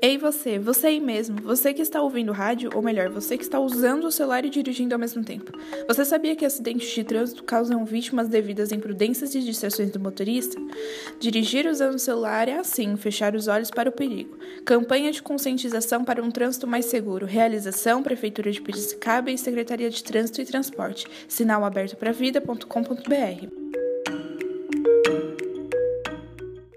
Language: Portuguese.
Ei você, você aí mesmo, você que está ouvindo rádio, ou melhor, você que está usando o celular e dirigindo ao mesmo tempo. Você sabia que acidentes de trânsito causam vítimas devidas às imprudências e distrações do motorista? Dirigir usando o celular é assim, fechar os olhos para o perigo. Campanha de conscientização para um trânsito mais seguro. Realização Prefeitura de Piracicaba e Secretaria de Trânsito e Transporte. Sinal